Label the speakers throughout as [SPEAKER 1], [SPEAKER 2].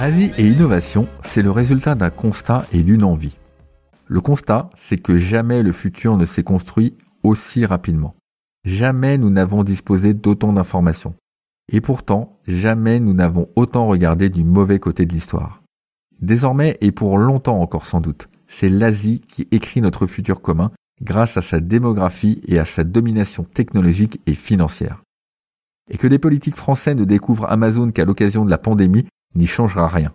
[SPEAKER 1] Asie et innovation, c'est le résultat d'un constat et d'une envie. Le constat, c'est que jamais le futur ne s'est construit aussi rapidement. Jamais nous n'avons disposé d'autant d'informations. Et pourtant, jamais nous n'avons autant regardé du mauvais côté de l'histoire. Désormais, et pour longtemps encore sans doute, c'est l'Asie qui écrit notre futur commun grâce à sa démographie et à sa domination technologique et financière. Et que des politiques français ne découvrent Amazon qu'à l'occasion de la pandémie n'y changera rien.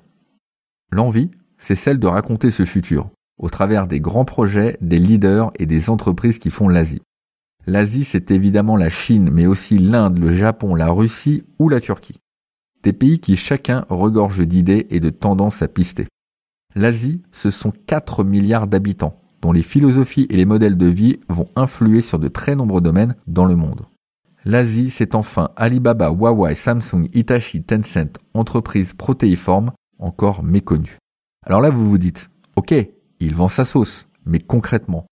[SPEAKER 1] L'envie, c'est celle de raconter ce futur, au travers des grands projets, des leaders et des entreprises qui font l'Asie. L'Asie, c'est évidemment la Chine, mais aussi l'Inde, le Japon, la Russie ou la Turquie. Des pays qui chacun regorge d'idées et de tendances à pister. L'Asie, ce sont 4 milliards d'habitants, dont les philosophies et les modèles de vie vont influer sur de très nombreux domaines dans le monde. L'Asie, c'est enfin Alibaba, Huawei, Samsung, Hitachi, Tencent, entreprises protéiformes encore méconnues. Alors là, vous vous dites, ok, il vend sa sauce, mais concrètement,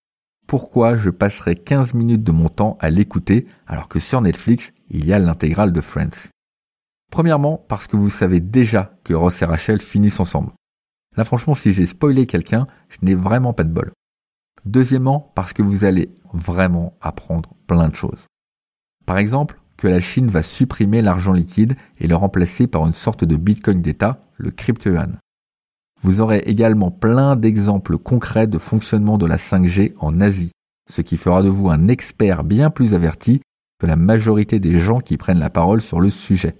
[SPEAKER 1] pourquoi je passerai 15 minutes de mon temps à l'écouter alors que sur Netflix, il y a l'intégrale de Friends? Premièrement, parce que vous savez déjà que Ross et Rachel finissent ensemble. Là franchement, si j'ai spoilé quelqu'un, je n'ai vraiment pas de bol. Deuxièmement, parce que vous allez vraiment apprendre plein de choses. Par exemple, que la Chine va supprimer l'argent liquide et le remplacer par une sorte de bitcoin d'État, le crypto-yuan. Vous aurez également plein d'exemples concrets de fonctionnement de la 5G en Asie, ce qui fera de vous un expert bien plus averti que la majorité des gens qui prennent la parole sur le sujet.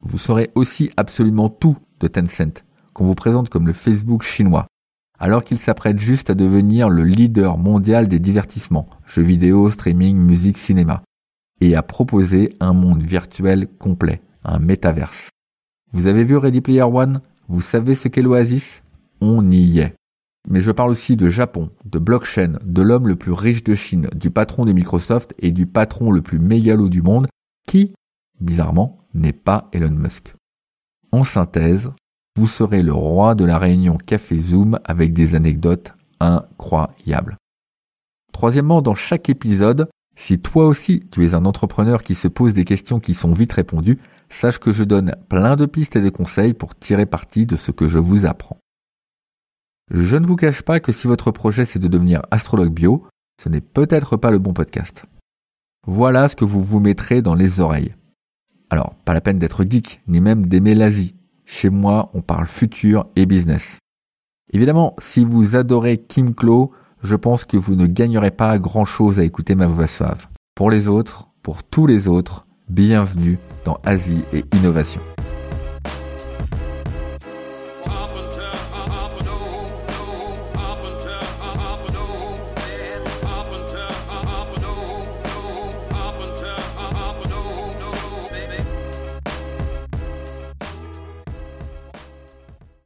[SPEAKER 1] Vous saurez aussi absolument tout de Tencent, qu'on vous présente comme le Facebook chinois, alors qu'il s'apprête juste à devenir le leader mondial des divertissements, jeux vidéo, streaming, musique, cinéma et à proposer un monde virtuel complet, un métaverse. Vous avez vu Ready Player One? Vous savez ce qu'est l'Oasis? On y est. Mais je parle aussi de Japon, de blockchain, de l'homme le plus riche de Chine, du patron de Microsoft et du patron le plus mégalo du monde, qui, bizarrement, n'est pas Elon Musk. En synthèse, vous serez le roi de la réunion Café Zoom avec des anecdotes incroyables. Troisièmement, dans chaque épisode, si toi aussi tu es un entrepreneur qui se pose des questions qui sont vite répondues, sache que je donne plein de pistes et de conseils pour tirer parti de ce que je vous apprends. Je ne vous cache pas que si votre projet c'est de devenir astrologue bio, ce n'est peut-être pas le bon podcast. Voilà ce que vous vous mettrez dans les oreilles. Alors, pas la peine d'être geek, ni même d'aimer l'Asie. Chez moi, on parle futur et business. Évidemment, si vous adorez Kim Klo, je pense que vous ne gagnerez pas grand-chose à écouter ma voix suave. Pour les autres, pour tous les autres, bienvenue dans Asie et Innovation.